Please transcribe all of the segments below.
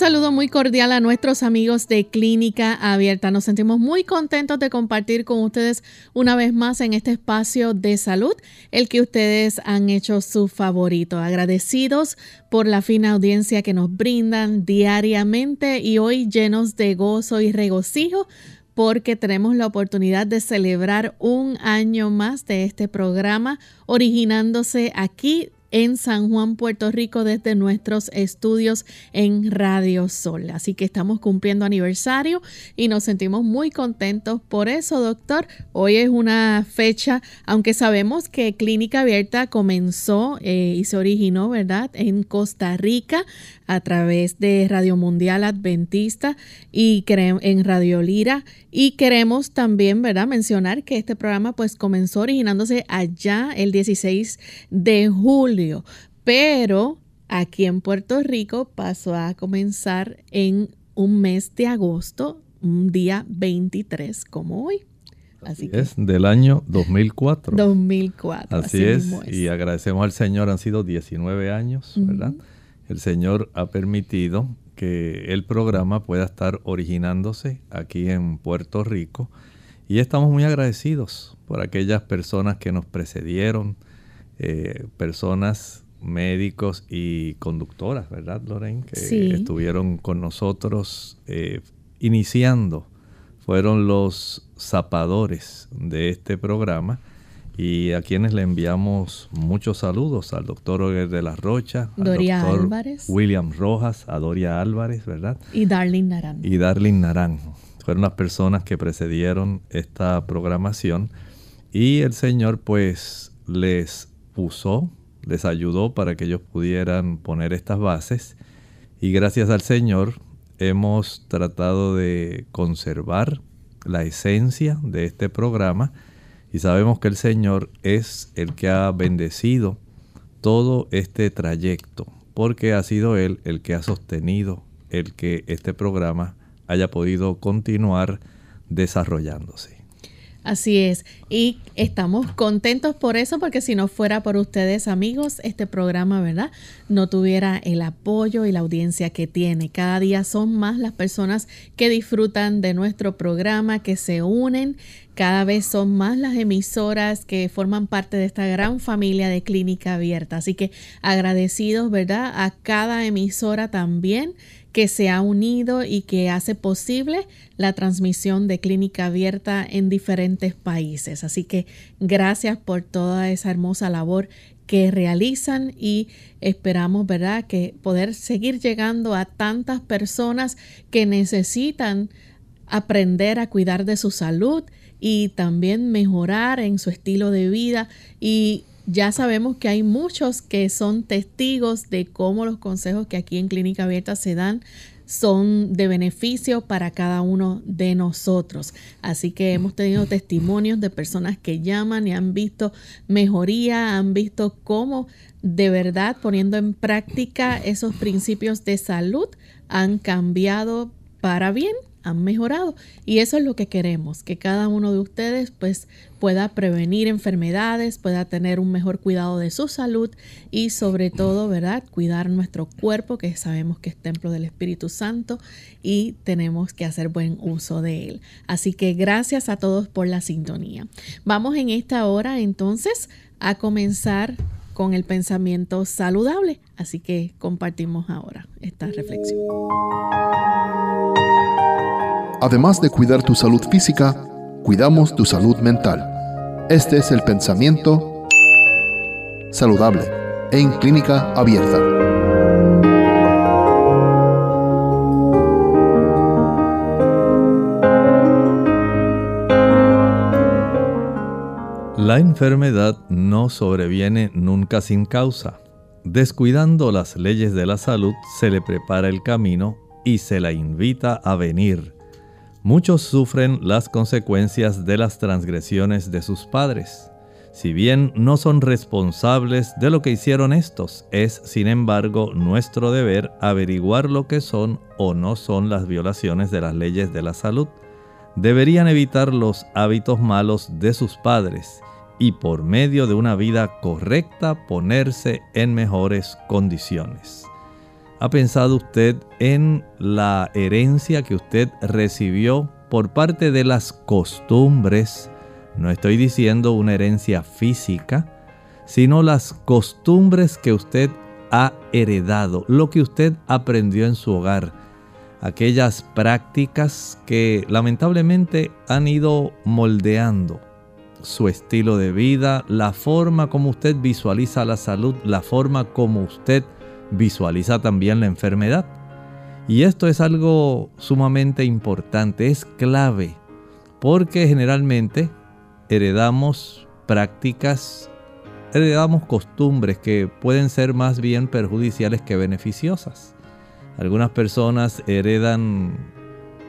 Saludo muy cordial a nuestros amigos de Clínica Abierta. Nos sentimos muy contentos de compartir con ustedes una vez más en este espacio de salud, el que ustedes han hecho su favorito. Agradecidos por la fina audiencia que nos brindan diariamente y hoy llenos de gozo y regocijo porque tenemos la oportunidad de celebrar un año más de este programa originándose aquí en San Juan, Puerto Rico, desde nuestros estudios en Radio Sol. Así que estamos cumpliendo aniversario y nos sentimos muy contentos por eso, doctor. Hoy es una fecha, aunque sabemos que Clínica Abierta comenzó eh, y se originó, ¿verdad?, en Costa Rica a través de Radio Mundial Adventista y en Radio Lira. Y queremos también, ¿verdad?, mencionar que este programa pues comenzó originándose allá el 16 de julio, pero aquí en Puerto Rico pasó a comenzar en un mes de agosto, un día 23 como hoy. Así, es, del año 2004. 2004. Así, es, y agradecemos al Señor, han sido 19 años, ¿verdad? El Señor ha permitido que el programa pueda estar originándose aquí en Puerto Rico y estamos muy agradecidos por aquellas personas que nos precedieron, eh, personas médicos y conductoras, ¿verdad, Lorraine? Que estuvieron con nosotros eh, iniciando. Fueron los zapadores de este programa y a quienes le enviamos muchos saludos al doctor Oguer de la Rocha, al doctor William Rojas, a Doria Álvarez, ¿verdad? Y Darling Naranjo. Y Darling Naranjo. Fueron las personas que precedieron esta programación y el Señor pues les usó, les ayudó para que ellos pudieran poner estas bases y gracias al Señor hemos tratado de conservar la esencia de este programa y sabemos que el Señor es el que ha bendecido todo este trayecto, porque ha sido Él el que ha sostenido el que este programa haya podido continuar desarrollándose. Así es, y estamos contentos por eso, porque si no fuera por ustedes amigos, este programa, ¿verdad? No tuviera el apoyo y la audiencia que tiene. Cada día son más las personas que disfrutan de nuestro programa, que se unen, cada vez son más las emisoras que forman parte de esta gran familia de clínica abierta. Así que agradecidos, ¿verdad? A cada emisora también que se ha unido y que hace posible la transmisión de clínica abierta en diferentes países. Así que gracias por toda esa hermosa labor que realizan y esperamos, ¿verdad?, que poder seguir llegando a tantas personas que necesitan aprender a cuidar de su salud y también mejorar en su estilo de vida y ya sabemos que hay muchos que son testigos de cómo los consejos que aquí en Clínica Abierta se dan son de beneficio para cada uno de nosotros. Así que hemos tenido testimonios de personas que llaman y han visto mejoría, han visto cómo de verdad poniendo en práctica esos principios de salud han cambiado para bien han mejorado y eso es lo que queremos, que cada uno de ustedes pues pueda prevenir enfermedades, pueda tener un mejor cuidado de su salud y sobre todo, ¿verdad? Cuidar nuestro cuerpo que sabemos que es templo del Espíritu Santo y tenemos que hacer buen uso de él. Así que gracias a todos por la sintonía. Vamos en esta hora entonces a comenzar con el pensamiento saludable, así que compartimos ahora esta reflexión. Además de cuidar tu salud física, cuidamos tu salud mental. Este es el pensamiento saludable en clínica abierta. La enfermedad no sobreviene nunca sin causa. Descuidando las leyes de la salud, se le prepara el camino y se la invita a venir. Muchos sufren las consecuencias de las transgresiones de sus padres. Si bien no son responsables de lo que hicieron estos, es sin embargo nuestro deber averiguar lo que son o no son las violaciones de las leyes de la salud. Deberían evitar los hábitos malos de sus padres y por medio de una vida correcta ponerse en mejores condiciones. ¿Ha pensado usted en la herencia que usted recibió por parte de las costumbres no estoy diciendo una herencia física, sino las costumbres que usted ha heredado, lo que usted aprendió en su hogar, aquellas prácticas que lamentablemente han ido moldeando su estilo de vida, la forma como usted visualiza la salud, la forma como usted visualiza también la enfermedad. Y esto es algo sumamente importante, es clave, porque generalmente heredamos prácticas, heredamos costumbres que pueden ser más bien perjudiciales que beneficiosas. Algunas personas heredan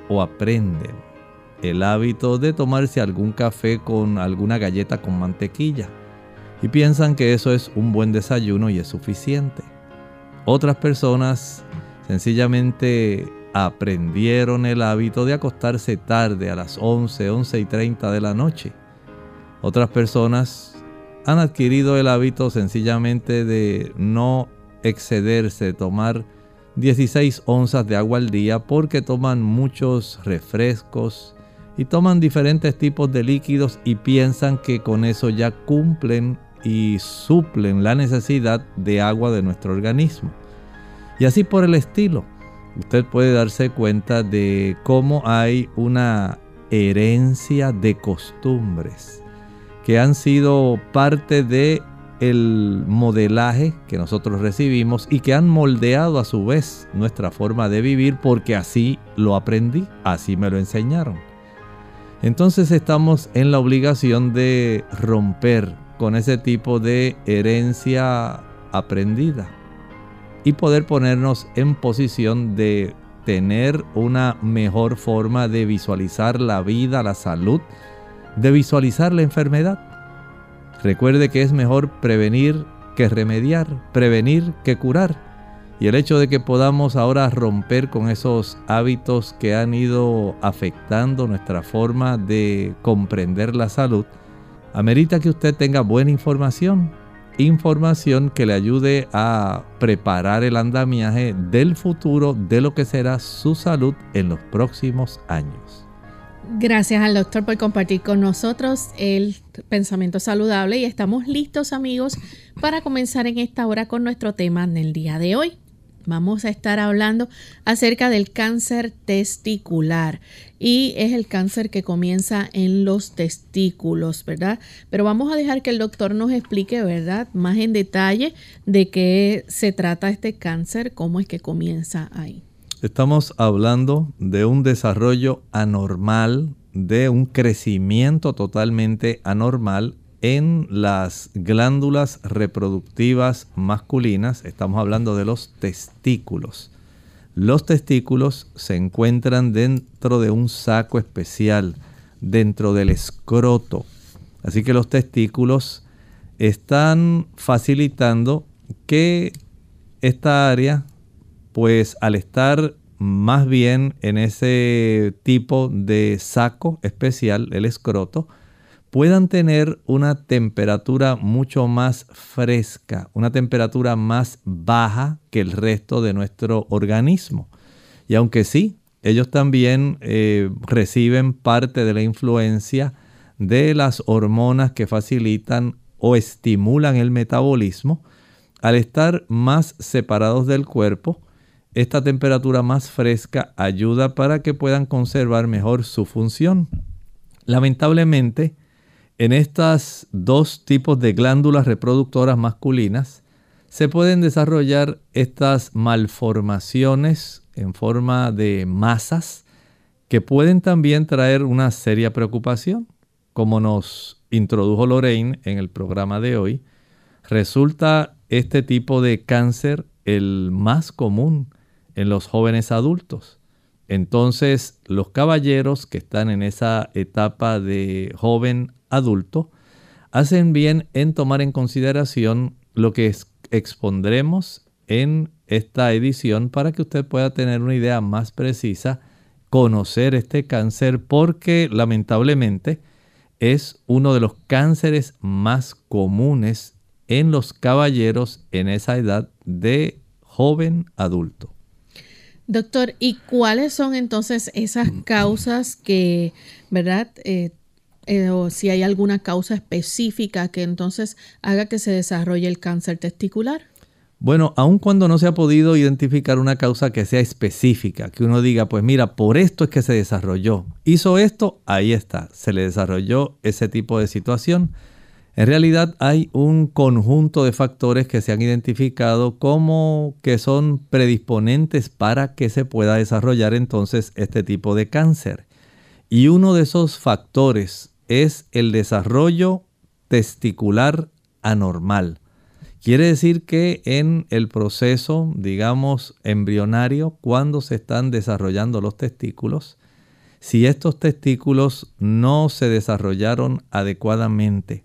o aprenden el hábito de tomarse algún café con alguna galleta con mantequilla y piensan que eso es un buen desayuno y es suficiente. Otras personas sencillamente aprendieron el hábito de acostarse tarde a las 11, 11 y 30 de la noche otras personas han adquirido el hábito sencillamente de no excederse, de tomar 16 onzas de agua al día porque toman muchos refrescos y toman diferentes tipos de líquidos y piensan que con eso ya cumplen y suplen la necesidad de agua de nuestro organismo. Y así por el estilo, usted puede darse cuenta de cómo hay una herencia de costumbres que han sido parte de el modelaje que nosotros recibimos y que han moldeado a su vez nuestra forma de vivir porque así lo aprendí, así me lo enseñaron. Entonces estamos en la obligación de romper con ese tipo de herencia aprendida y poder ponernos en posición de tener una mejor forma de visualizar la vida, la salud de visualizar la enfermedad. Recuerde que es mejor prevenir que remediar, prevenir que curar. Y el hecho de que podamos ahora romper con esos hábitos que han ido afectando nuestra forma de comprender la salud, amerita que usted tenga buena información, información que le ayude a preparar el andamiaje del futuro de lo que será su salud en los próximos años. Gracias al doctor por compartir con nosotros el pensamiento saludable y estamos listos amigos para comenzar en esta hora con nuestro tema del día de hoy. Vamos a estar hablando acerca del cáncer testicular y es el cáncer que comienza en los testículos, ¿verdad? Pero vamos a dejar que el doctor nos explique, ¿verdad? Más en detalle de qué se trata este cáncer, cómo es que comienza ahí. Estamos hablando de un desarrollo anormal, de un crecimiento totalmente anormal en las glándulas reproductivas masculinas. Estamos hablando de los testículos. Los testículos se encuentran dentro de un saco especial, dentro del escroto. Así que los testículos están facilitando que esta área pues al estar más bien en ese tipo de saco especial, el escroto, puedan tener una temperatura mucho más fresca, una temperatura más baja que el resto de nuestro organismo. Y aunque sí, ellos también eh, reciben parte de la influencia de las hormonas que facilitan o estimulan el metabolismo, al estar más separados del cuerpo, esta temperatura más fresca ayuda para que puedan conservar mejor su función. Lamentablemente, en estas dos tipos de glándulas reproductoras masculinas se pueden desarrollar estas malformaciones en forma de masas que pueden también traer una seria preocupación. como nos introdujo Lorraine en el programa de hoy, resulta este tipo de cáncer el más común en los jóvenes adultos. Entonces, los caballeros que están en esa etapa de joven adulto hacen bien en tomar en consideración lo que expondremos en esta edición para que usted pueda tener una idea más precisa, conocer este cáncer, porque lamentablemente es uno de los cánceres más comunes en los caballeros en esa edad de joven adulto. Doctor, ¿y cuáles son entonces esas causas que, verdad? Eh, eh, o si hay alguna causa específica que entonces haga que se desarrolle el cáncer testicular. Bueno, aun cuando no se ha podido identificar una causa que sea específica, que uno diga, pues mira, por esto es que se desarrolló, hizo esto, ahí está, se le desarrolló ese tipo de situación. En realidad hay un conjunto de factores que se han identificado como que son predisponentes para que se pueda desarrollar entonces este tipo de cáncer. Y uno de esos factores es el desarrollo testicular anormal. Quiere decir que en el proceso, digamos, embrionario, cuando se están desarrollando los testículos, si estos testículos no se desarrollaron adecuadamente,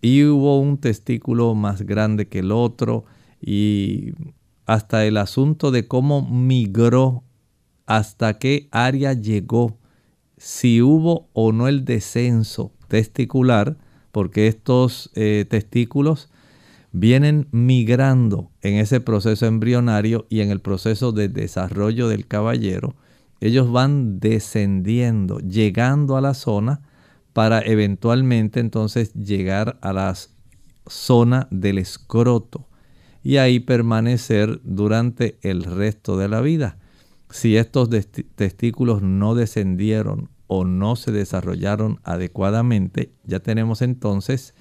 y hubo un testículo más grande que el otro y hasta el asunto de cómo migró, hasta qué área llegó, si hubo o no el descenso testicular, porque estos eh, testículos vienen migrando en ese proceso embrionario y en el proceso de desarrollo del caballero, ellos van descendiendo, llegando a la zona para eventualmente entonces llegar a la zona del escroto y ahí permanecer durante el resto de la vida. Si estos testículos no descendieron o no se desarrollaron adecuadamente, ya tenemos entonces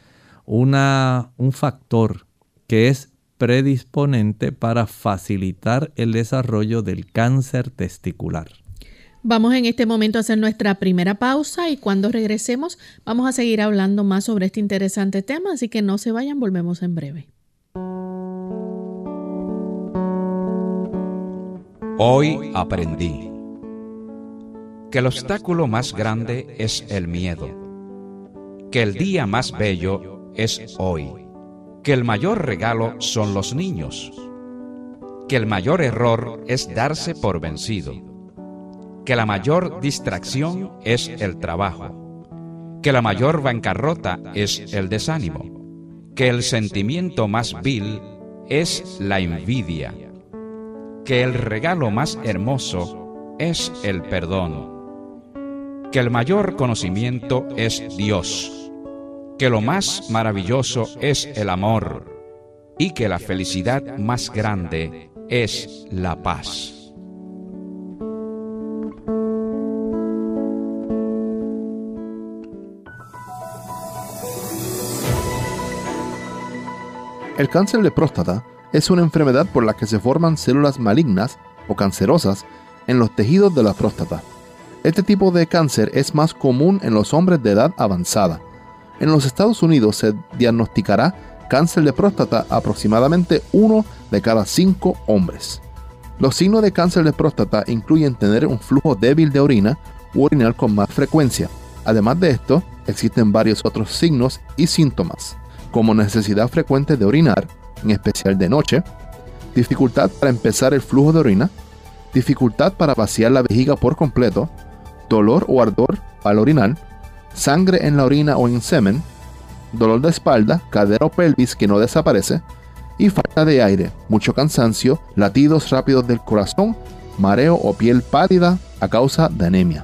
una, un factor que es predisponente para facilitar el desarrollo del cáncer testicular. Vamos en este momento a hacer nuestra primera pausa y cuando regresemos vamos a seguir hablando más sobre este interesante tema, así que no se vayan, volvemos en breve. Hoy aprendí que el obstáculo más grande es el miedo, que el día más bello es hoy, que el mayor regalo son los niños, que el mayor error es darse por vencido que la mayor distracción es el trabajo, que la mayor bancarrota es el desánimo, que el sentimiento más vil es la envidia, que el regalo más hermoso es el perdón, que el mayor conocimiento es Dios, que lo más maravilloso es el amor y que la felicidad más grande es la paz. El cáncer de próstata es una enfermedad por la que se forman células malignas o cancerosas en los tejidos de la próstata. Este tipo de cáncer es más común en los hombres de edad avanzada. En los Estados Unidos se diagnosticará cáncer de próstata aproximadamente uno de cada cinco hombres. Los signos de cáncer de próstata incluyen tener un flujo débil de orina u orinar con más frecuencia. Además de esto, existen varios otros signos y síntomas como necesidad frecuente de orinar, en especial de noche, dificultad para empezar el flujo de orina, dificultad para vaciar la vejiga por completo, dolor o ardor al orinar, sangre en la orina o en semen, dolor de espalda, cadera o pelvis que no desaparece, y falta de aire, mucho cansancio, latidos rápidos del corazón, mareo o piel pálida a causa de anemia.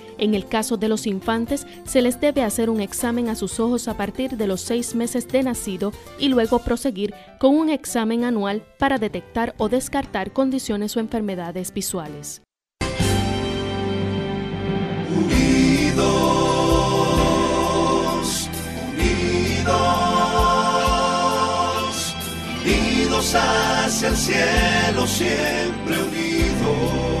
En el caso de los infantes, se les debe hacer un examen a sus ojos a partir de los seis meses de nacido y luego proseguir con un examen anual para detectar o descartar condiciones o enfermedades visuales. Unidos, unidos, unidos hacia el cielo, siempre unidos.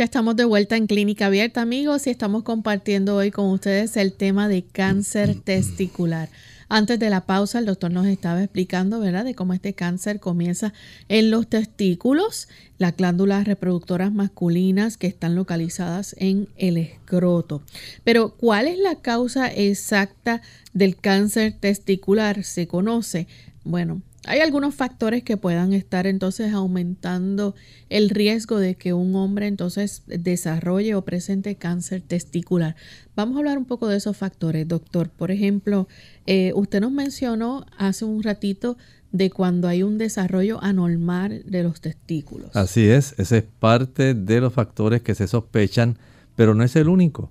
Ya estamos de vuelta en Clínica Abierta, amigos, y estamos compartiendo hoy con ustedes el tema de cáncer testicular. Antes de la pausa, el doctor nos estaba explicando, ¿verdad?, de cómo este cáncer comienza en los testículos, las glándulas reproductoras masculinas que están localizadas en el escroto. Pero, ¿cuál es la causa exacta del cáncer testicular? Se conoce. Bueno, hay algunos factores que puedan estar entonces aumentando el riesgo de que un hombre entonces desarrolle o presente cáncer testicular. Vamos a hablar un poco de esos factores, doctor. Por ejemplo, eh, usted nos mencionó hace un ratito de cuando hay un desarrollo anormal de los testículos. Así es, ese es parte de los factores que se sospechan, pero no es el único.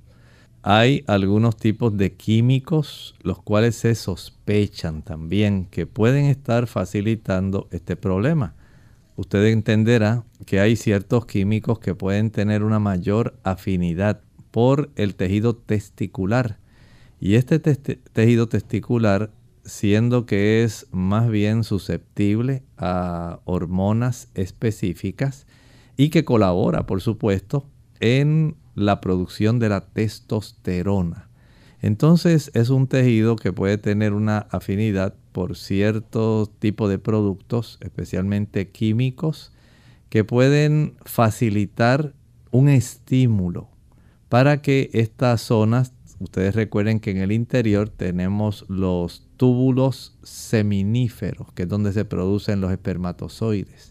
Hay algunos tipos de químicos los cuales se sospechan también que pueden estar facilitando este problema. Usted entenderá que hay ciertos químicos que pueden tener una mayor afinidad por el tejido testicular. Y este tejido testicular, siendo que es más bien susceptible a hormonas específicas y que colabora, por supuesto, en la producción de la testosterona. Entonces es un tejido que puede tener una afinidad por cierto tipo de productos, especialmente químicos, que pueden facilitar un estímulo para que estas zonas, ustedes recuerden que en el interior tenemos los túbulos seminíferos, que es donde se producen los espermatozoides.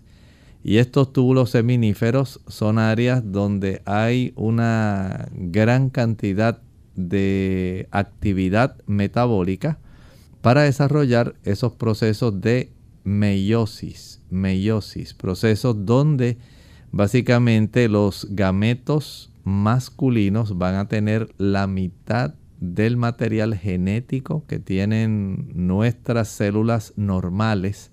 Y estos túbulos seminíferos son áreas donde hay una gran cantidad de actividad metabólica para desarrollar esos procesos de meiosis, meiosis, procesos donde básicamente los gametos masculinos van a tener la mitad del material genético que tienen nuestras células normales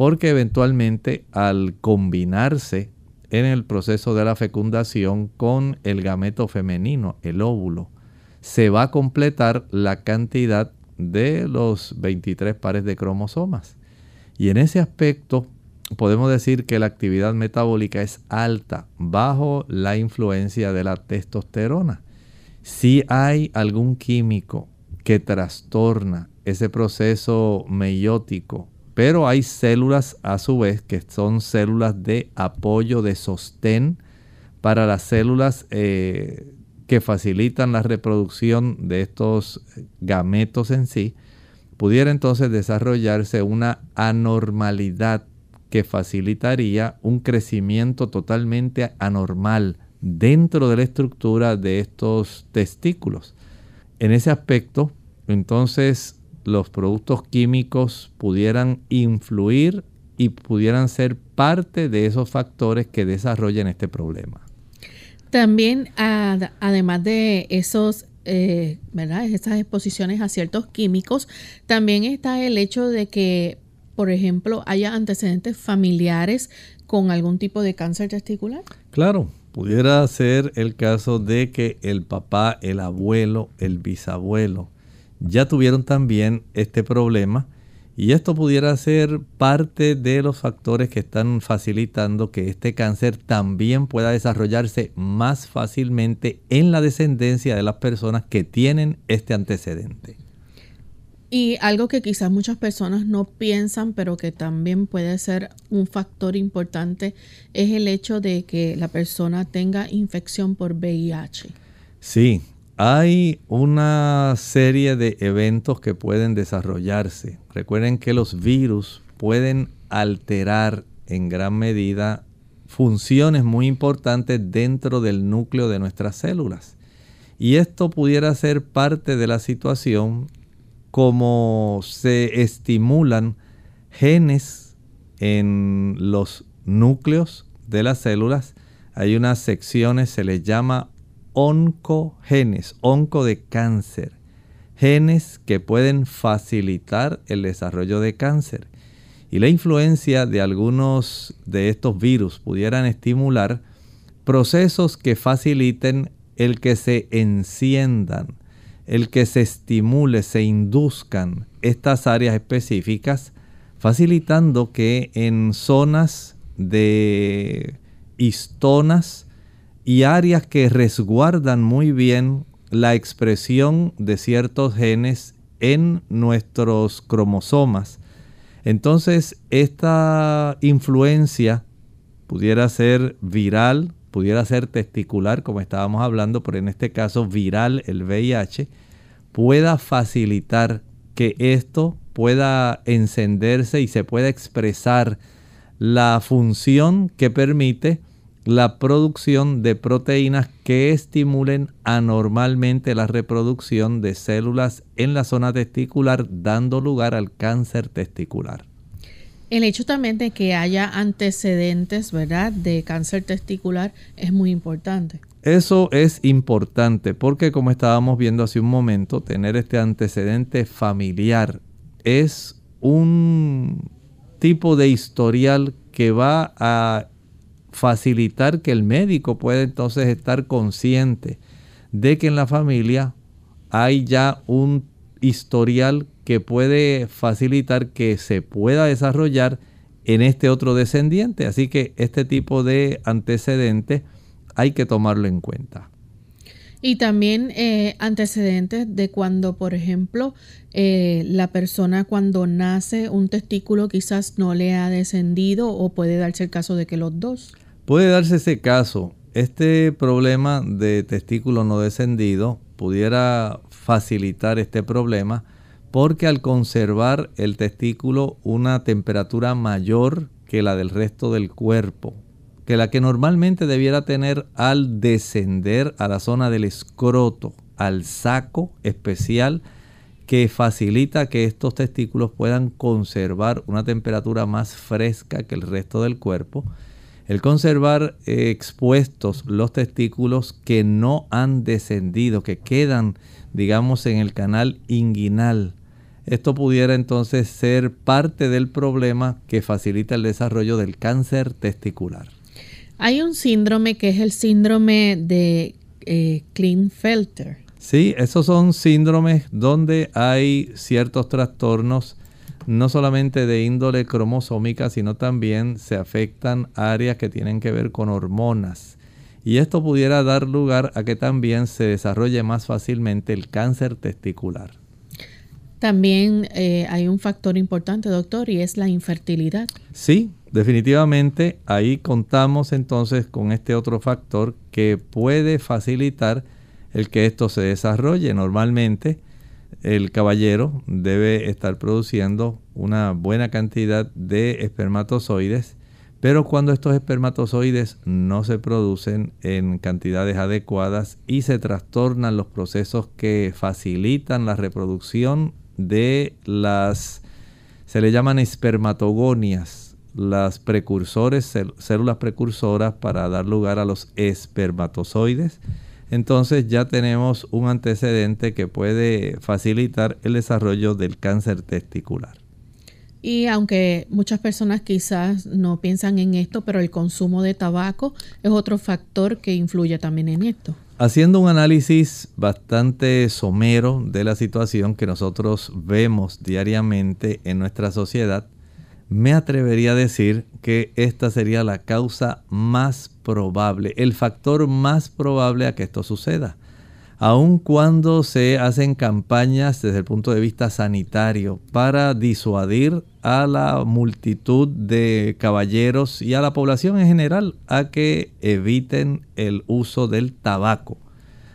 porque eventualmente al combinarse en el proceso de la fecundación con el gameto femenino, el óvulo, se va a completar la cantidad de los 23 pares de cromosomas. Y en ese aspecto podemos decir que la actividad metabólica es alta bajo la influencia de la testosterona. Si hay algún químico que trastorna ese proceso meiótico pero hay células a su vez que son células de apoyo, de sostén para las células eh, que facilitan la reproducción de estos gametos en sí. Pudiera entonces desarrollarse una anormalidad que facilitaría un crecimiento totalmente anormal dentro de la estructura de estos testículos. En ese aspecto, entonces los productos químicos pudieran influir y pudieran ser parte de esos factores que desarrollan este problema. También, además de esos, eh, ¿verdad? Esas exposiciones a ciertos químicos, también está el hecho de que, por ejemplo, haya antecedentes familiares con algún tipo de cáncer testicular. Claro, pudiera ser el caso de que el papá, el abuelo, el bisabuelo, ya tuvieron también este problema y esto pudiera ser parte de los factores que están facilitando que este cáncer también pueda desarrollarse más fácilmente en la descendencia de las personas que tienen este antecedente. Y algo que quizás muchas personas no piensan, pero que también puede ser un factor importante, es el hecho de que la persona tenga infección por VIH. Sí, hay una serie de eventos que pueden desarrollarse. Recuerden que los virus pueden alterar en gran medida funciones muy importantes dentro del núcleo de nuestras células. Y esto pudiera ser parte de la situación como se estimulan genes en los núcleos de las células. Hay unas secciones, se les llama oncogenes, onco de cáncer, genes que pueden facilitar el desarrollo de cáncer. Y la influencia de algunos de estos virus pudieran estimular procesos que faciliten el que se enciendan, el que se estimule, se induzcan estas áreas específicas, facilitando que en zonas de histonas, y áreas que resguardan muy bien la expresión de ciertos genes en nuestros cromosomas. Entonces, esta influencia pudiera ser viral, pudiera ser testicular, como estábamos hablando, pero en este caso viral, el VIH, pueda facilitar que esto pueda encenderse y se pueda expresar la función que permite la producción de proteínas que estimulen anormalmente la reproducción de células en la zona testicular, dando lugar al cáncer testicular. El hecho también de que haya antecedentes, ¿verdad?, de cáncer testicular es muy importante. Eso es importante porque como estábamos viendo hace un momento, tener este antecedente familiar es un tipo de historial que va a facilitar que el médico pueda entonces estar consciente de que en la familia hay ya un historial que puede facilitar que se pueda desarrollar en este otro descendiente. Así que este tipo de antecedentes hay que tomarlo en cuenta. Y también eh, antecedentes de cuando, por ejemplo, eh, la persona cuando nace un testículo quizás no le ha descendido o puede darse el caso de que los dos. Puede darse ese caso. Este problema de testículo no descendido pudiera facilitar este problema porque al conservar el testículo una temperatura mayor que la del resto del cuerpo, que la que normalmente debiera tener al descender a la zona del escroto, al saco especial que facilita que estos testículos puedan conservar una temperatura más fresca que el resto del cuerpo. El conservar eh, expuestos los testículos que no han descendido, que quedan, digamos, en el canal inguinal. Esto pudiera entonces ser parte del problema que facilita el desarrollo del cáncer testicular. Hay un síndrome que es el síndrome de eh, Klinefelter. Sí, esos son síndromes donde hay ciertos trastornos, no solamente de índole cromosómica, sino también se afectan áreas que tienen que ver con hormonas. Y esto pudiera dar lugar a que también se desarrolle más fácilmente el cáncer testicular. También eh, hay un factor importante, doctor, y es la infertilidad. Sí, definitivamente ahí contamos entonces con este otro factor que puede facilitar el que esto se desarrolle. Normalmente el caballero debe estar produciendo una buena cantidad de espermatozoides, pero cuando estos espermatozoides no se producen en cantidades adecuadas y se trastornan los procesos que facilitan la reproducción de las, se le llaman espermatogonias, las precursores, células precursoras para dar lugar a los espermatozoides. Entonces ya tenemos un antecedente que puede facilitar el desarrollo del cáncer testicular. Y aunque muchas personas quizás no piensan en esto, pero el consumo de tabaco es otro factor que influye también en esto. Haciendo un análisis bastante somero de la situación que nosotros vemos diariamente en nuestra sociedad, me atrevería a decir que esta sería la causa más probable, el factor más probable a que esto suceda. aun cuando se hacen campañas desde el punto de vista sanitario para disuadir a la multitud de caballeros y a la población en general a que eviten el uso del tabaco.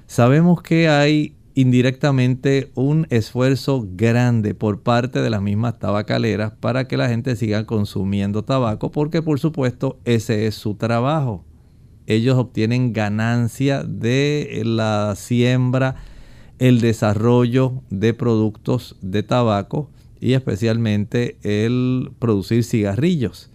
Sabemos que hay indirectamente un esfuerzo grande por parte de las mismas tabacaleras para que la gente siga consumiendo tabaco porque por supuesto ese es su trabajo ellos obtienen ganancia de la siembra, el desarrollo de productos de tabaco y especialmente el producir cigarrillos.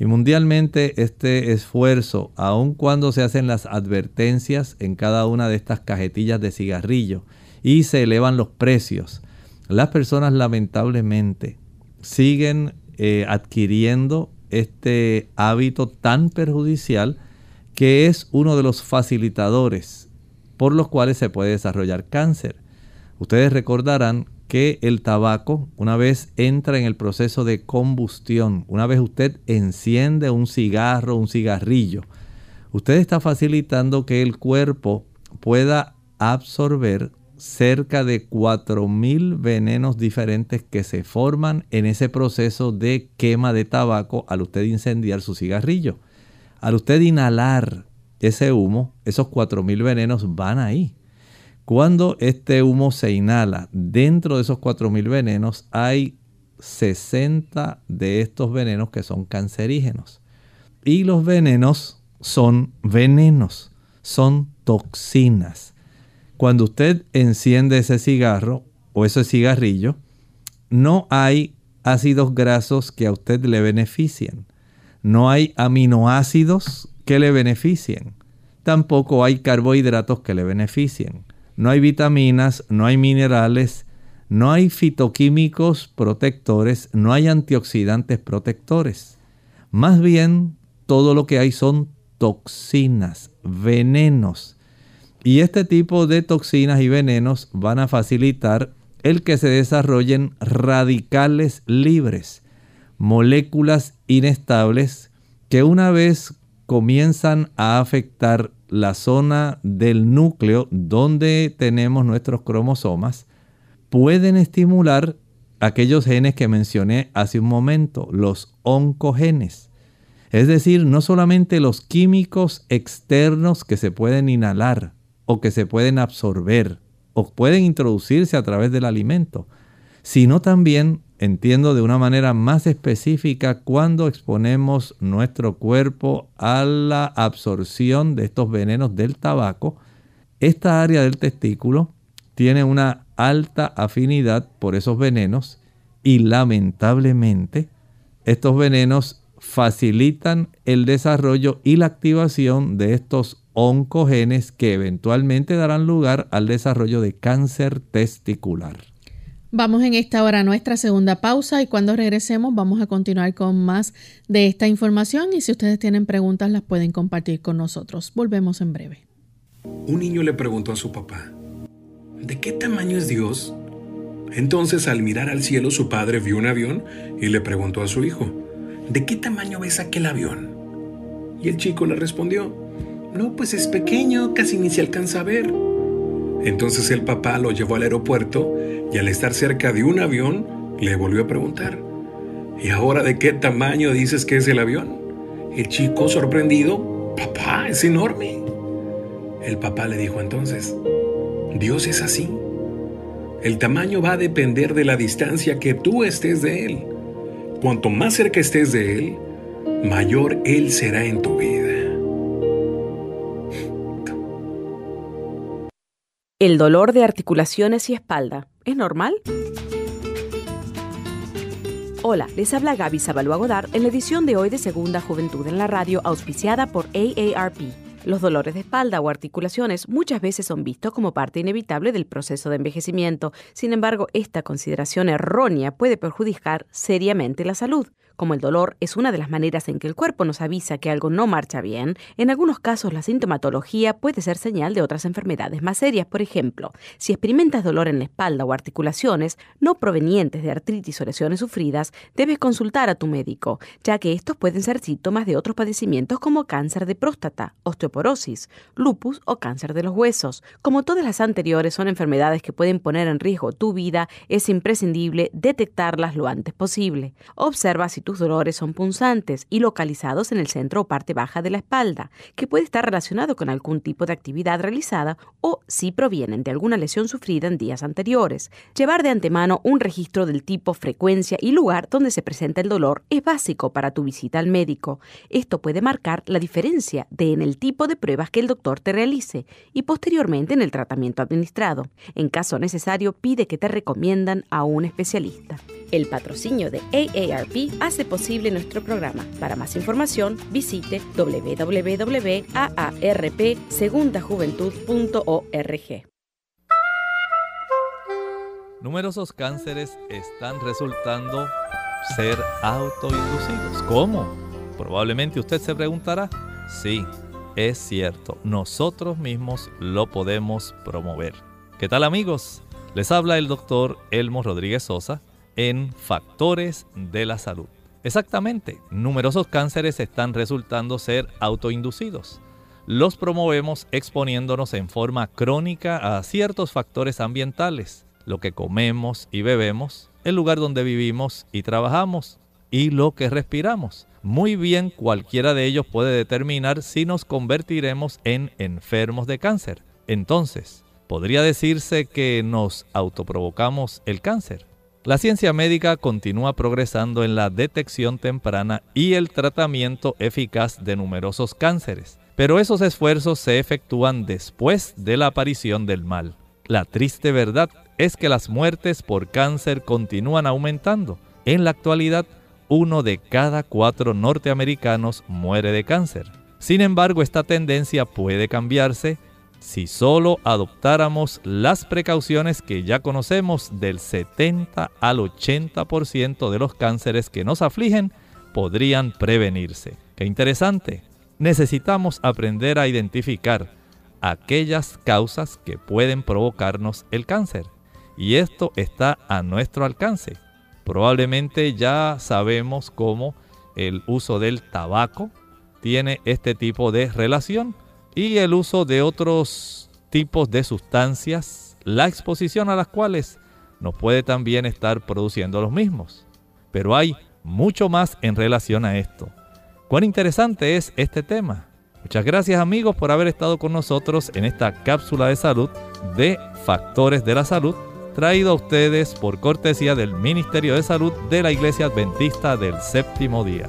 Y mundialmente este esfuerzo, aun cuando se hacen las advertencias en cada una de estas cajetillas de cigarrillo y se elevan los precios, las personas lamentablemente siguen eh, adquiriendo este hábito tan perjudicial que es uno de los facilitadores por los cuales se puede desarrollar cáncer. Ustedes recordarán que el tabaco, una vez entra en el proceso de combustión, una vez usted enciende un cigarro, un cigarrillo, usted está facilitando que el cuerpo pueda absorber cerca de 4.000 venenos diferentes que se forman en ese proceso de quema de tabaco al usted incendiar su cigarrillo. Al usted inhalar ese humo, esos 4.000 venenos van ahí. Cuando este humo se inhala, dentro de esos 4.000 venenos hay 60 de estos venenos que son cancerígenos. Y los venenos son venenos, son toxinas. Cuando usted enciende ese cigarro o ese cigarrillo, no hay ácidos grasos que a usted le beneficien no hay aminoácidos que le beneficien. Tampoco hay carbohidratos que le beneficien. No hay vitaminas, no hay minerales, no hay fitoquímicos protectores, no hay antioxidantes protectores. Más bien, todo lo que hay son toxinas, venenos. Y este tipo de toxinas y venenos van a facilitar el que se desarrollen radicales libres moléculas inestables que una vez comienzan a afectar la zona del núcleo donde tenemos nuestros cromosomas, pueden estimular aquellos genes que mencioné hace un momento, los oncogenes. Es decir, no solamente los químicos externos que se pueden inhalar o que se pueden absorber o pueden introducirse a través del alimento, sino también entiendo de una manera más específica cuando exponemos nuestro cuerpo a la absorción de estos venenos del tabaco. Esta área del testículo tiene una alta afinidad por esos venenos y lamentablemente estos venenos facilitan el desarrollo y la activación de estos oncogenes que eventualmente darán lugar al desarrollo de cáncer testicular. Vamos en esta hora a nuestra segunda pausa y cuando regresemos vamos a continuar con más de esta información y si ustedes tienen preguntas las pueden compartir con nosotros. Volvemos en breve. Un niño le preguntó a su papá, ¿de qué tamaño es Dios? Entonces al mirar al cielo su padre vio un avión y le preguntó a su hijo, ¿de qué tamaño ves aquel avión? Y el chico le respondió, no, pues es pequeño, casi ni se alcanza a ver. Entonces el papá lo llevó al aeropuerto y al estar cerca de un avión le volvió a preguntar, ¿y ahora de qué tamaño dices que es el avión? El chico sorprendido, papá, es enorme. El papá le dijo entonces, Dios es así. El tamaño va a depender de la distancia que tú estés de Él. Cuanto más cerca estés de Él, mayor Él será en tu vida. El dolor de articulaciones y espalda, ¿es normal? Hola, les habla Gaby Zabalúa Godard en la edición de hoy de Segunda Juventud en la Radio, auspiciada por AARP. Los dolores de espalda o articulaciones muchas veces son vistos como parte inevitable del proceso de envejecimiento. Sin embargo, esta consideración errónea puede perjudicar seriamente la salud. Como el dolor es una de las maneras en que el cuerpo nos avisa que algo no marcha bien, en algunos casos la sintomatología puede ser señal de otras enfermedades más serias. Por ejemplo, si experimentas dolor en la espalda o articulaciones no provenientes de artritis o lesiones sufridas, debes consultar a tu médico, ya que estos pueden ser síntomas de otros padecimientos como cáncer de próstata, osteoporosis, lupus o cáncer de los huesos. Como todas las anteriores son enfermedades que pueden poner en riesgo tu vida, es imprescindible detectarlas lo antes posible. Observa si tus dolores son punzantes y localizados en el centro o parte baja de la espalda, que puede estar relacionado con algún tipo de actividad realizada o si provienen de alguna lesión sufrida en días anteriores. Llevar de antemano un registro del tipo, frecuencia y lugar donde se presenta el dolor es básico para tu visita al médico. Esto puede marcar la diferencia de en el tipo de pruebas que el doctor te realice y posteriormente en el tratamiento administrado. En caso necesario, pide que te recomiendan a un especialista. El patrocinio de AARP hace posible nuestro programa. Para más información, visite www.aarpsegundajuventud.org. Numerosos cánceres están resultando ser autoinducidos. ¿Cómo? Probablemente usted se preguntará. Sí, es cierto. Nosotros mismos lo podemos promover. ¿Qué tal amigos? Les habla el doctor Elmo Rodríguez Sosa en factores de la salud. Exactamente, numerosos cánceres están resultando ser autoinducidos. Los promovemos exponiéndonos en forma crónica a ciertos factores ambientales, lo que comemos y bebemos, el lugar donde vivimos y trabajamos y lo que respiramos. Muy bien, cualquiera de ellos puede determinar si nos convertiremos en enfermos de cáncer. Entonces, ¿podría decirse que nos autoprovocamos el cáncer? La ciencia médica continúa progresando en la detección temprana y el tratamiento eficaz de numerosos cánceres, pero esos esfuerzos se efectúan después de la aparición del mal. La triste verdad es que las muertes por cáncer continúan aumentando. En la actualidad, uno de cada cuatro norteamericanos muere de cáncer. Sin embargo, esta tendencia puede cambiarse si solo adoptáramos las precauciones que ya conocemos del 70 al 80% de los cánceres que nos afligen, podrían prevenirse. Qué interesante. Necesitamos aprender a identificar aquellas causas que pueden provocarnos el cáncer. Y esto está a nuestro alcance. Probablemente ya sabemos cómo el uso del tabaco tiene este tipo de relación y el uso de otros tipos de sustancias, la exposición a las cuales nos puede también estar produciendo los mismos. Pero hay mucho más en relación a esto. Cuán interesante es este tema. Muchas gracias amigos por haber estado con nosotros en esta cápsula de salud de Factores de la Salud, traído a ustedes por cortesía del Ministerio de Salud de la Iglesia Adventista del Séptimo Día.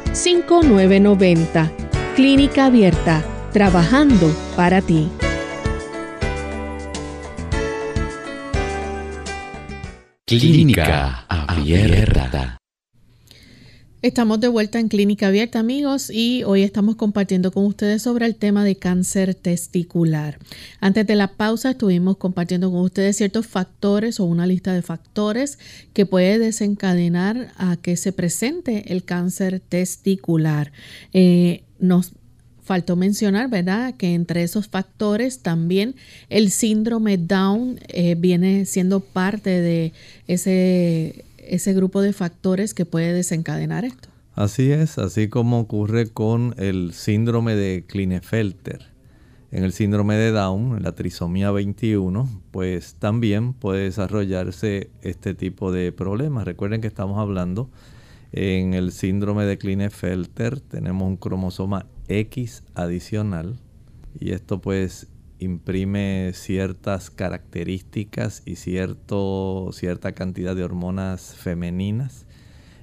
5990. Clínica Abierta, trabajando para ti. Clínica Abierta. Estamos de vuelta en Clínica Abierta, amigos, y hoy estamos compartiendo con ustedes sobre el tema de cáncer testicular. Antes de la pausa estuvimos compartiendo con ustedes ciertos factores o una lista de factores que puede desencadenar a que se presente el cáncer testicular. Eh, nos faltó mencionar, ¿verdad?, que entre esos factores también el síndrome Down eh, viene siendo parte de ese ese grupo de factores que puede desencadenar esto. Así es, así como ocurre con el síndrome de Klinefelter. En el síndrome de Down, en la trisomía 21, pues también puede desarrollarse este tipo de problemas. Recuerden que estamos hablando en el síndrome de Klinefelter, tenemos un cromosoma X adicional y esto pues imprime ciertas características y cierto, cierta cantidad de hormonas femeninas.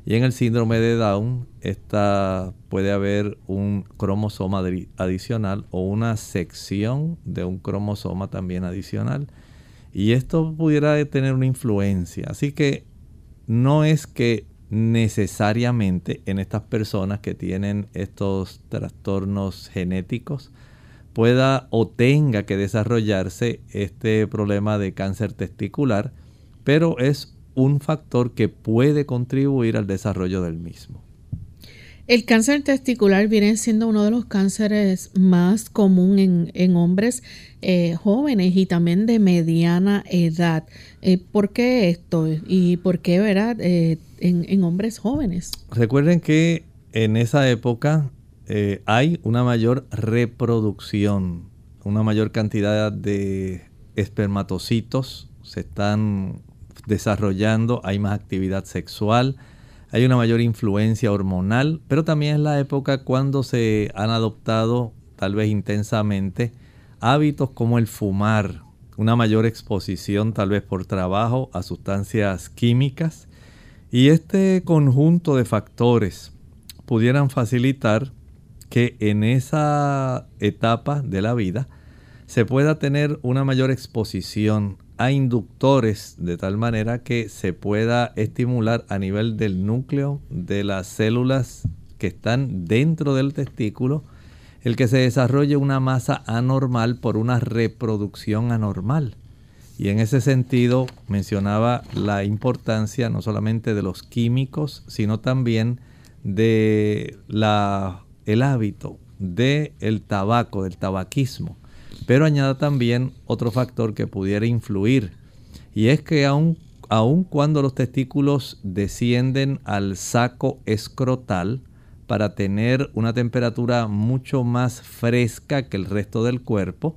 Y en el síndrome de Down esta, puede haber un cromosoma adicional o una sección de un cromosoma también adicional. Y esto pudiera tener una influencia. Así que no es que necesariamente en estas personas que tienen estos trastornos genéticos pueda o tenga que desarrollarse este problema de cáncer testicular, pero es un factor que puede contribuir al desarrollo del mismo. El cáncer testicular viene siendo uno de los cánceres más común en, hombres eh, jóvenes y también de mediana edad. Eh, ¿Por qué esto? ¿Y por qué, verdad, eh, en, hombres jóvenes? Recuerden que en esa época hay una mayor reproducción, una mayor cantidad de espermatocitos se están desarrollando, hay más actividad sexual hay una mayor influencia hormonal, pero también es la época cuando se han adoptado, tal vez intensamente, hábitos como el fumar, una mayor exposición tal vez por trabajo a sustancias químicas. Y este conjunto de factores pudieran facilitar que en esa etapa de la vida se pueda tener una mayor exposición a inductores de tal manera que se pueda estimular a nivel del núcleo de las células que están dentro del testículo el que se desarrolle una masa anormal por una reproducción anormal. Y en ese sentido mencionaba la importancia no solamente de los químicos, sino también de la, el hábito del el tabaco, del tabaquismo. Pero añada también otro factor que pudiera influir y es que aun, cuando los testículos descienden al saco escrotal para tener una temperatura mucho más fresca que el resto del cuerpo,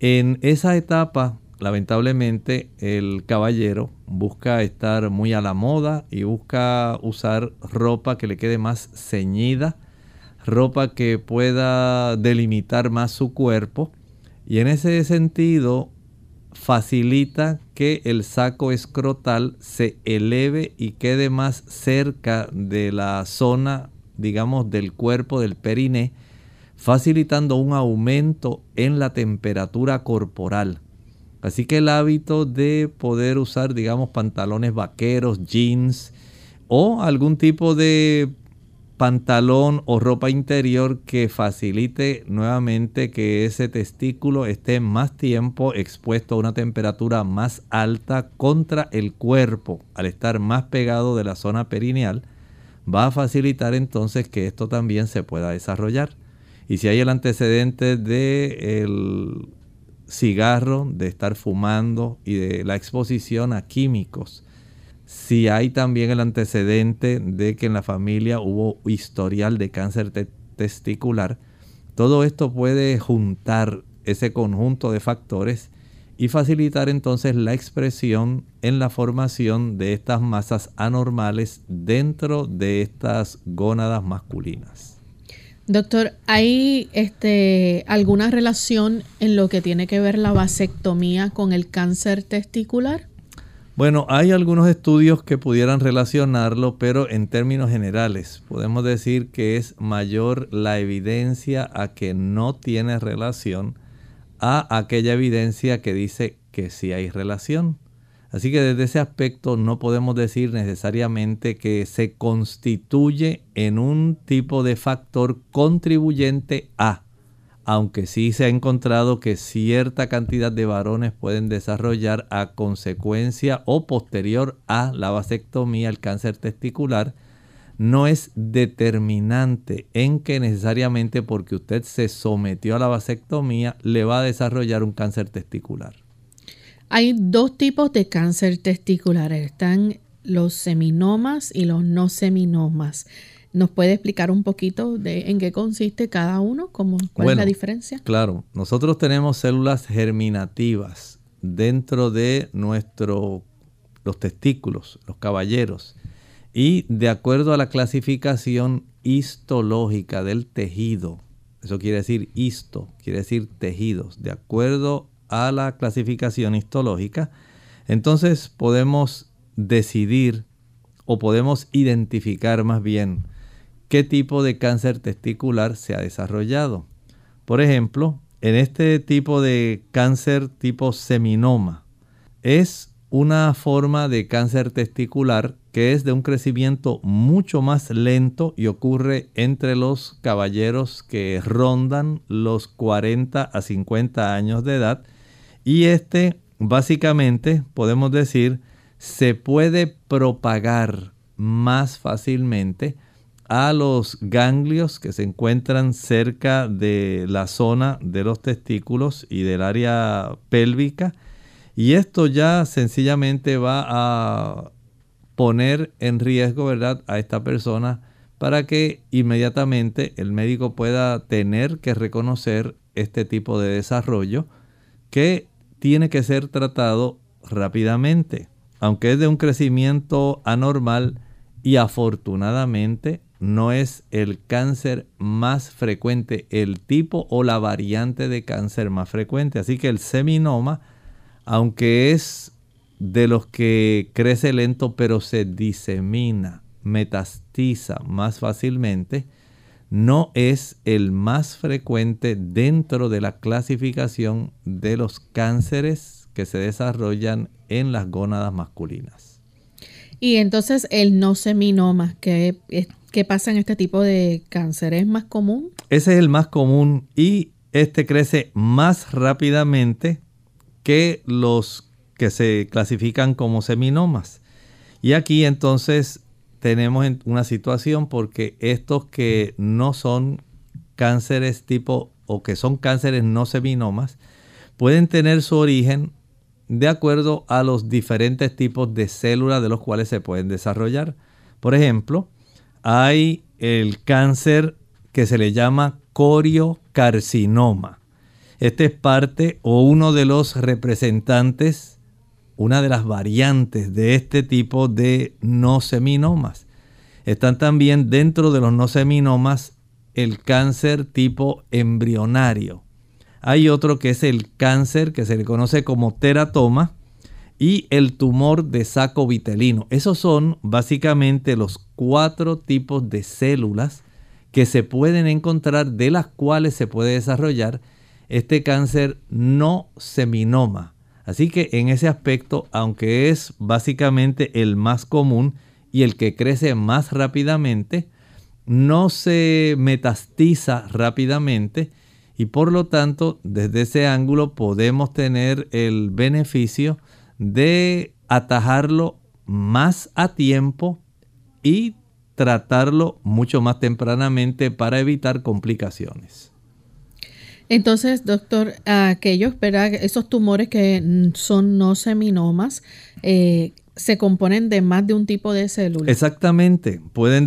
en esa etapa lamentablemente el caballero busca estar muy a la moda y busca usar ropa que le quede más ceñida, ropa que pueda delimitar más su cuerpo y en ese sentido facilita que el saco escrotal se eleve y quede más cerca de la zona, digamos, del cuerpo del periné, facilitando un aumento en la temperatura corporal. Así que el hábito de poder usar, digamos, pantalones vaqueros, jeans o algún tipo de pantalón o ropa interior que facilite nuevamente que ese testículo esté más tiempo expuesto a una temperatura más alta contra el cuerpo. Al estar más pegado de la zona perineal va a facilitar entonces que esto también se pueda desarrollar. Y si hay el antecedente de el cigarro de estar fumando y de la exposición a químicos si hay también el antecedente de que en la familia hubo historial de cáncer testicular, todo esto puede juntar ese conjunto de factores y facilitar entonces la expresión en la formación de estas masas anormales dentro de estas gónadas masculinas. Doctor, ¿hay este, alguna relación en lo que tiene que ver la vasectomía con el cáncer testicular? Bueno, hay algunos estudios que pudieran relacionarlo, pero en términos generales podemos decir que es mayor la evidencia a que no tiene relación a aquella evidencia que dice que sí hay relación. Así que desde ese aspecto no podemos decir necesariamente que se constituye en un tipo de factor contribuyente a aunque sí se ha encontrado que cierta cantidad de varones pueden desarrollar a consecuencia o posterior a la vasectomía el cáncer testicular, no es determinante en que necesariamente porque usted se sometió a la vasectomía le va a desarrollar un cáncer testicular. Hay dos tipos de cáncer testicular, están los seminomas y los no seminomas. ¿Nos puede explicar un poquito de en qué consiste cada uno? Cómo, ¿Cuál es la diferencia? Claro, nosotros tenemos células germinativas dentro de nuestros los testículos, los caballeros. Y de acuerdo a la clasificación histológica del tejido eso quiere decir histo, quiere decir tejidos, de acuerdo a la clasificación histológica, entonces podemos decidir o podemos identificar más bien qué tipo de cáncer testicular se ha desarrollado. Por ejemplo, en este tipo de cáncer tipo seminoma, es una forma de cáncer testicular que es de un crecimiento mucho más lento y ocurre entre los caballeros que rondan los 40 a 50 años de edad. Y este básicamente podemos decir se puede propagar más fácilmente a los ganglios que se encuentran cerca de la zona de los testículos y del área pélvica. Y esto ya sencillamente va a poner en riesgo, ¿verdad?, a esta persona para que inmediatamente el médico pueda tener que reconocer este tipo de desarrollo que tiene que ser tratado rápidamente. Aunque es de un crecimiento anormal y afortunadamente no es el cáncer más frecuente, el tipo o la variante de cáncer más frecuente. Así que el seminoma, aunque es de los que crece lento pero se disemina, metastiza más fácilmente, no es el más frecuente dentro de la clasificación de los cánceres que se desarrollan en las gónadas masculinas. Y entonces el no seminoma, que ¿Qué pasa en este tipo de cáncer? ¿Es más común? Ese es el más común y este crece más rápidamente que los que se clasifican como seminomas. Y aquí entonces tenemos una situación porque estos que no son cánceres tipo o que son cánceres no seminomas pueden tener su origen de acuerdo a los diferentes tipos de células de los cuales se pueden desarrollar. Por ejemplo, hay el cáncer que se le llama coriocarcinoma. Este es parte o uno de los representantes, una de las variantes de este tipo de no seminomas. Están también dentro de los no seminomas el cáncer tipo embrionario. Hay otro que es el cáncer que se le conoce como teratoma, y el tumor de saco vitelino. Esos son básicamente los cuatro tipos de células que se pueden encontrar de las cuales se puede desarrollar este cáncer no seminoma. Así que en ese aspecto, aunque es básicamente el más común y el que crece más rápidamente, no se metastiza rápidamente y por lo tanto desde ese ángulo podemos tener el beneficio de atajarlo más a tiempo y tratarlo mucho más tempranamente para evitar complicaciones. Entonces, doctor, aquellos, ¿verdad? Esos tumores que son no seminomas, eh, se componen de más de un tipo de células. Exactamente, pueden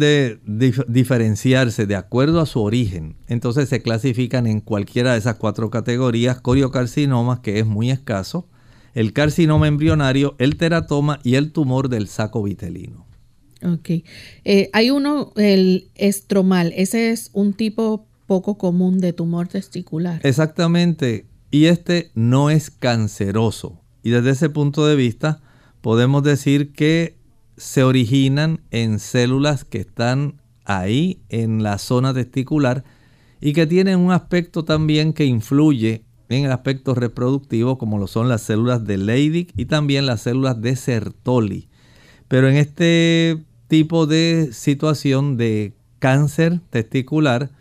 diferenciarse de acuerdo a su origen. Entonces se clasifican en cualquiera de esas cuatro categorías, coriocarcinomas, que es muy escaso, el carcinoma embrionario, el teratoma y el tumor del saco vitelino. Ok. Eh, hay uno, el estromal, ese es un tipo poco común de tumor testicular. Exactamente. Y este no es canceroso. Y desde ese punto de vista, podemos decir que se originan en células que están ahí en la zona testicular y que tienen un aspecto también que influye en el aspecto reproductivo como lo son las células de Leydig y también las células de Sertoli. Pero en este tipo de situación de cáncer testicular,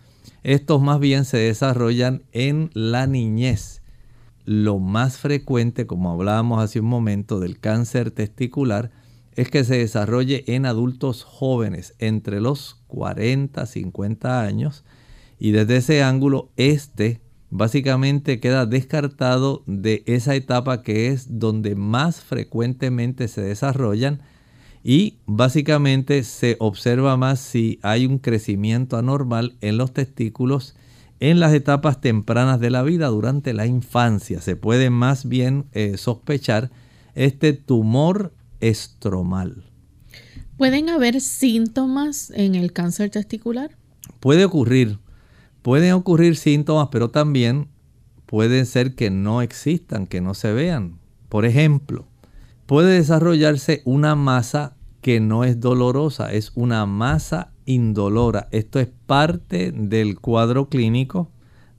estos más bien se desarrollan en la niñez. Lo más frecuente, como hablábamos hace un momento, del cáncer testicular, es que se desarrolle en adultos jóvenes entre los 40 y 50 años. Y desde ese ángulo, este básicamente queda descartado de esa etapa que es donde más frecuentemente se desarrollan y básicamente se observa más si hay un crecimiento anormal en los testículos en las etapas tempranas de la vida durante la infancia. Se puede más bien eh, sospechar este tumor estromal. ¿Pueden haber síntomas en el cáncer testicular? Puede ocurrir Pueden ocurrir síntomas, pero también pueden ser que no existan, que no se vean. Por ejemplo, puede desarrollarse una masa que no es dolorosa, es una masa indolora. Esto es parte del cuadro clínico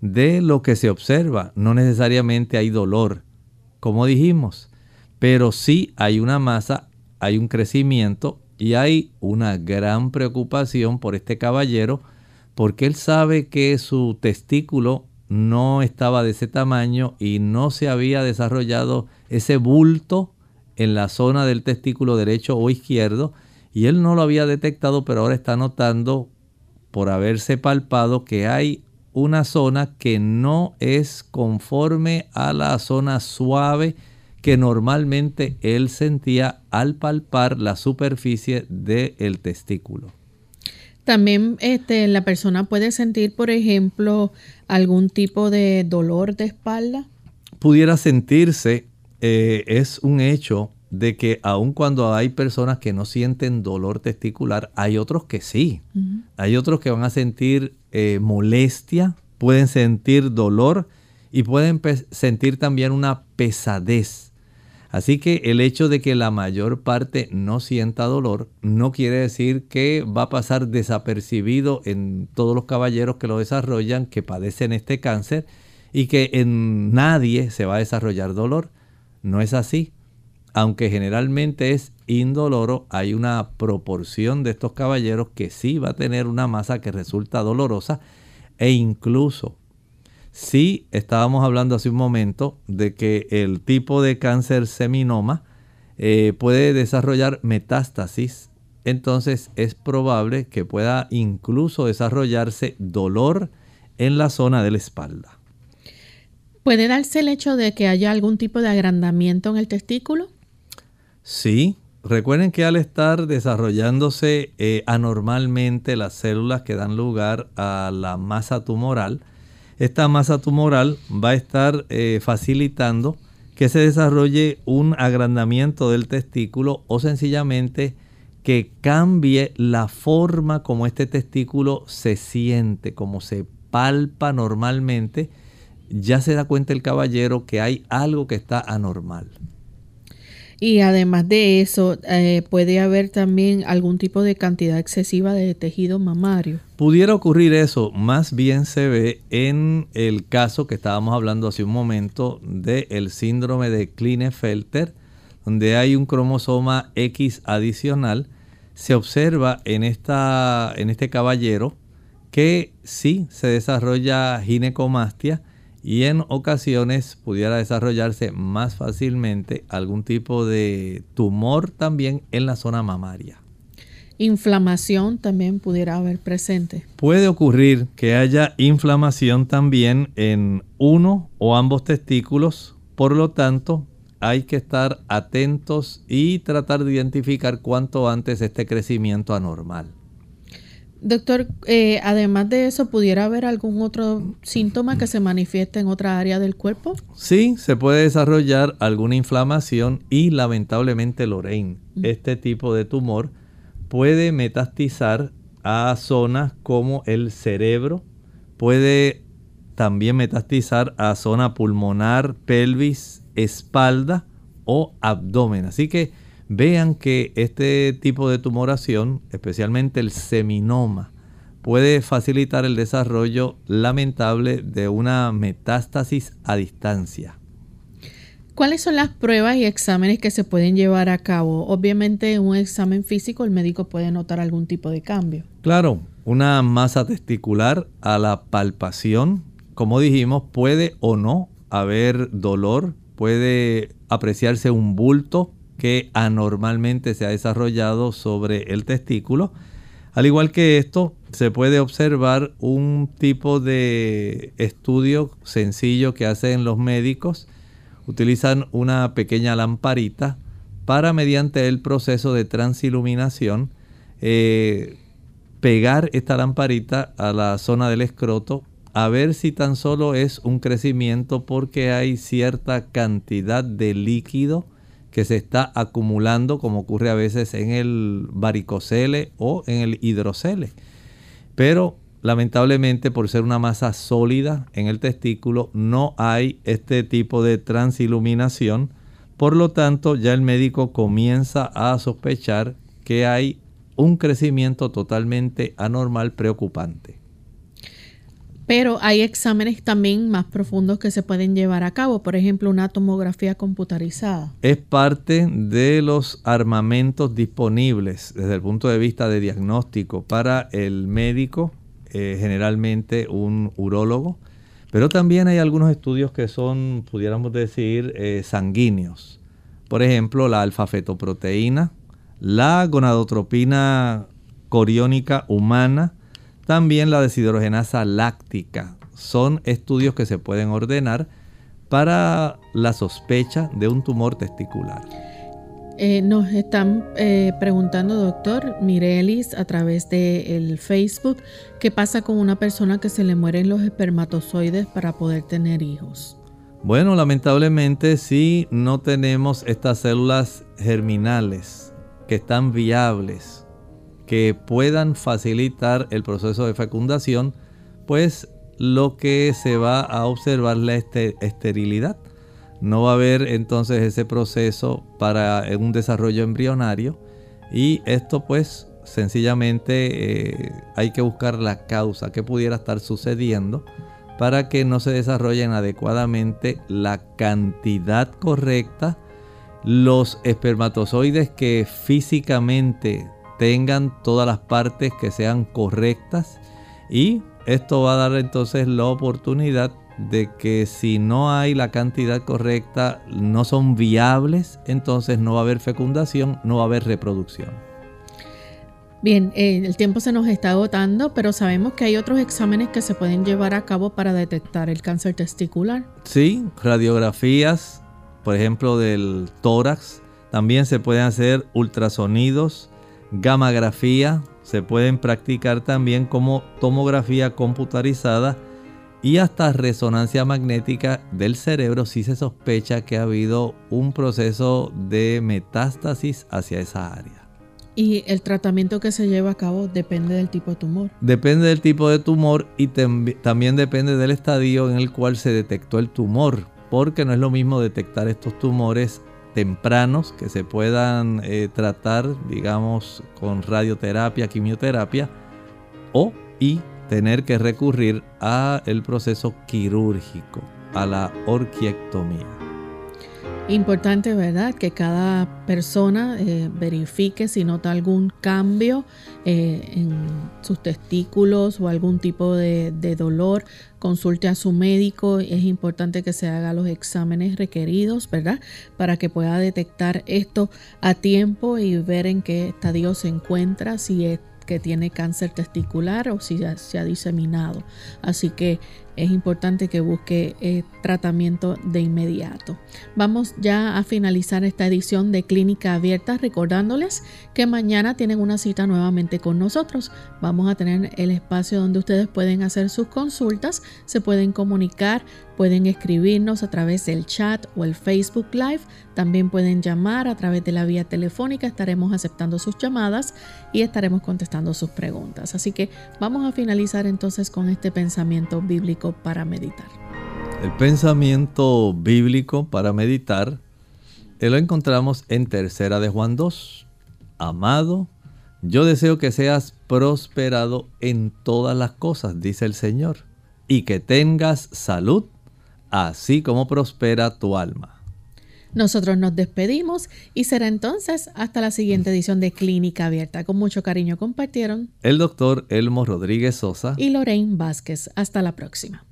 de lo que se observa. No necesariamente hay dolor, como dijimos, pero sí hay una masa, hay un crecimiento y hay una gran preocupación por este caballero porque él sabe que su testículo no estaba de ese tamaño y no se había desarrollado ese bulto en la zona del testículo derecho o izquierdo y él no lo había detectado pero ahora está notando por haberse palpado que hay una zona que no es conforme a la zona suave que normalmente él sentía al palpar la superficie del testículo. También este, la persona puede sentir, por ejemplo, algún tipo de dolor de espalda. Pudiera sentirse, eh, es un hecho de que aun cuando hay personas que no sienten dolor testicular, hay otros que sí. Hay otros que van a sentir eh, molestia, pueden sentir dolor y pueden sentir también una pesadez. Así que el hecho de que la mayor parte no sienta dolor no quiere decir que va a pasar desapercibido en todos los caballeros que lo desarrollan, que padecen este cáncer y que en nadie se va a desarrollar dolor. No es así. Aunque generalmente es indoloro, hay una proporción de estos caballeros que sí va a tener una masa que resulta dolorosa e incluso si estábamos hablando hace un momento de que el tipo de cáncer seminoma eh, puede desarrollar metástasis, entonces es probable que pueda incluso desarrollarse dolor en la zona de la espalda. ¿Puede darse el hecho de que haya algún tipo de agrandamiento en el testículo? Sí, recuerden que al estar desarrollándose eh, anormalmente las células que dan lugar a la masa tumoral, esta masa tumoral va a estar eh, facilitando que se desarrolle un agrandamiento del testículo o sencillamente que cambie la forma como este testículo se siente, como se palpa normalmente, ya se da cuenta el caballero que hay algo que está anormal. Y además de eso, eh, puede haber también algún tipo de cantidad excesiva de tejido mamario. Pudiera ocurrir eso, más bien se ve en el caso que estábamos hablando hace un momento del síndrome de Klinefelter, donde hay un cromosoma X adicional. Se observa en, esta, en este caballero que sí se desarrolla ginecomastia, y en ocasiones pudiera desarrollarse más fácilmente algún tipo de tumor también en la zona mamaria. Inflamación también pudiera haber presente. Puede ocurrir que haya inflamación también en uno o ambos testículos, por lo tanto hay que estar atentos y tratar de identificar cuánto antes este crecimiento anormal. Doctor, eh, además de eso, ¿pudiera haber algún otro síntoma que se manifieste en otra área del cuerpo? Sí, se puede desarrollar alguna inflamación y lamentablemente, Lorraine, este tipo de tumor puede metastizar a zonas como el cerebro, puede también metastizar a zona pulmonar, pelvis, espalda o abdomen. Así que vean que este tipo de tumoración, especialmente el seminoma, puede facilitar el desarrollo lamentable de una metástasis a distancia. ¿Cuáles son las pruebas y exámenes que se pueden llevar a cabo? Obviamente en un examen físico el médico puede notar algún tipo de cambio. Claro, una masa testicular a la palpación, como dijimos, puede o no haber dolor, puede apreciarse un bulto que anormalmente se ha desarrollado sobre el testículo. Al igual que esto, se puede observar un tipo de estudio sencillo que hacen los médicos. Utilizan una pequeña lamparita para, mediante el proceso de transiluminación, eh, pegar esta lamparita a la zona del escroto a ver si tan solo es un crecimiento porque hay cierta cantidad de líquido que se está acumulando como ocurre a veces en el varicocele o en el hidrocele. Pero lamentablemente por ser una masa sólida en el testículo no hay este tipo de transiluminación. Por lo tanto, ya el médico comienza a sospechar que hay un crecimiento totalmente anormal preocupante. Pero hay exámenes también más profundos que se pueden llevar a cabo, por ejemplo, una tomografía computarizada. Es parte de los armamentos disponibles desde el punto de vista de diagnóstico para el médico, eh, generalmente un urólogo, pero también hay algunos estudios que son, pudiéramos decir, eh, sanguíneos. Por ejemplo, la alfa-fetoproteína, la gonadotropina coriónica humana, también la deshidrogenasa láctica. Son estudios que se pueden ordenar para la sospecha de un tumor testicular. Eh, nos están eh, preguntando, doctor Mirelis, a través del Facebook, ¿qué pasa con una persona que se le mueren los espermatozoides para poder tener hijos? Bueno, lamentablemente si no tenemos estas células germinales que están viables que puedan facilitar el proceso de fecundación, pues lo que se va a observar la este, esterilidad. No va a haber entonces ese proceso para un desarrollo embrionario y esto pues sencillamente eh, hay que buscar la causa que pudiera estar sucediendo para que no se desarrollen adecuadamente la cantidad correcta, los espermatozoides que físicamente tengan todas las partes que sean correctas y esto va a dar entonces la oportunidad de que si no hay la cantidad correcta, no son viables, entonces no va a haber fecundación, no va a haber reproducción. Bien, eh, el tiempo se nos está agotando, pero sabemos que hay otros exámenes que se pueden llevar a cabo para detectar el cáncer testicular. Sí, radiografías, por ejemplo, del tórax. También se pueden hacer ultrasonidos gammagrafía, se pueden practicar también como tomografía computarizada y hasta resonancia magnética del cerebro si se sospecha que ha habido un proceso de metástasis hacia esa área. ¿Y el tratamiento que se lleva a cabo depende del tipo de tumor? Depende del tipo de tumor y también depende del estadio en el cual se detectó el tumor, porque no es lo mismo detectar estos tumores tempranos que se puedan eh, tratar, digamos, con radioterapia, quimioterapia, o y tener que recurrir a el proceso quirúrgico, a la orquiectomía. Importante, ¿verdad? Que cada persona eh, verifique si nota algún cambio eh, en sus testículos o algún tipo de, dolor. Consulte a su médico. Es importante que se haga los exámenes requeridos, ¿verdad? Para que pueda detectar esto a tiempo y ver en qué estadio se encuentra, si es que tiene cáncer testicular o si ya se ha diseminado. Así que es importante que busque eh, tratamiento de inmediato. Vamos ya a finalizar esta edición de Clínica Abierta recordándoles que mañana tienen una cita nuevamente con nosotros. Vamos a tener el espacio donde ustedes pueden hacer sus consultas, se pueden comunicar, pueden escribirnos a través del chat o el Facebook Live, también pueden llamar a través de la vía telefónica, estaremos aceptando sus llamadas y estaremos contestando sus preguntas. Así que vamos a finalizar entonces con este pensamiento bíblico para meditar. El pensamiento bíblico para meditar eh, lo encontramos en Tercera de Juan 2. Amado, yo deseo que seas prosperado en todas las cosas, dice el Señor, y que tengas salud, así como prospera tu alma. Nosotros nos despedimos y será entonces hasta la siguiente edición de Clínica Abierta. Con mucho cariño compartieron el doctor Elmo Rodríguez Sosa y Lorraine Vázquez. Hasta la próxima.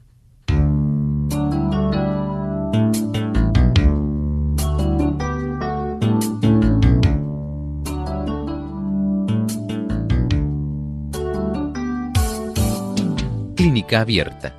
Clínica Abierta.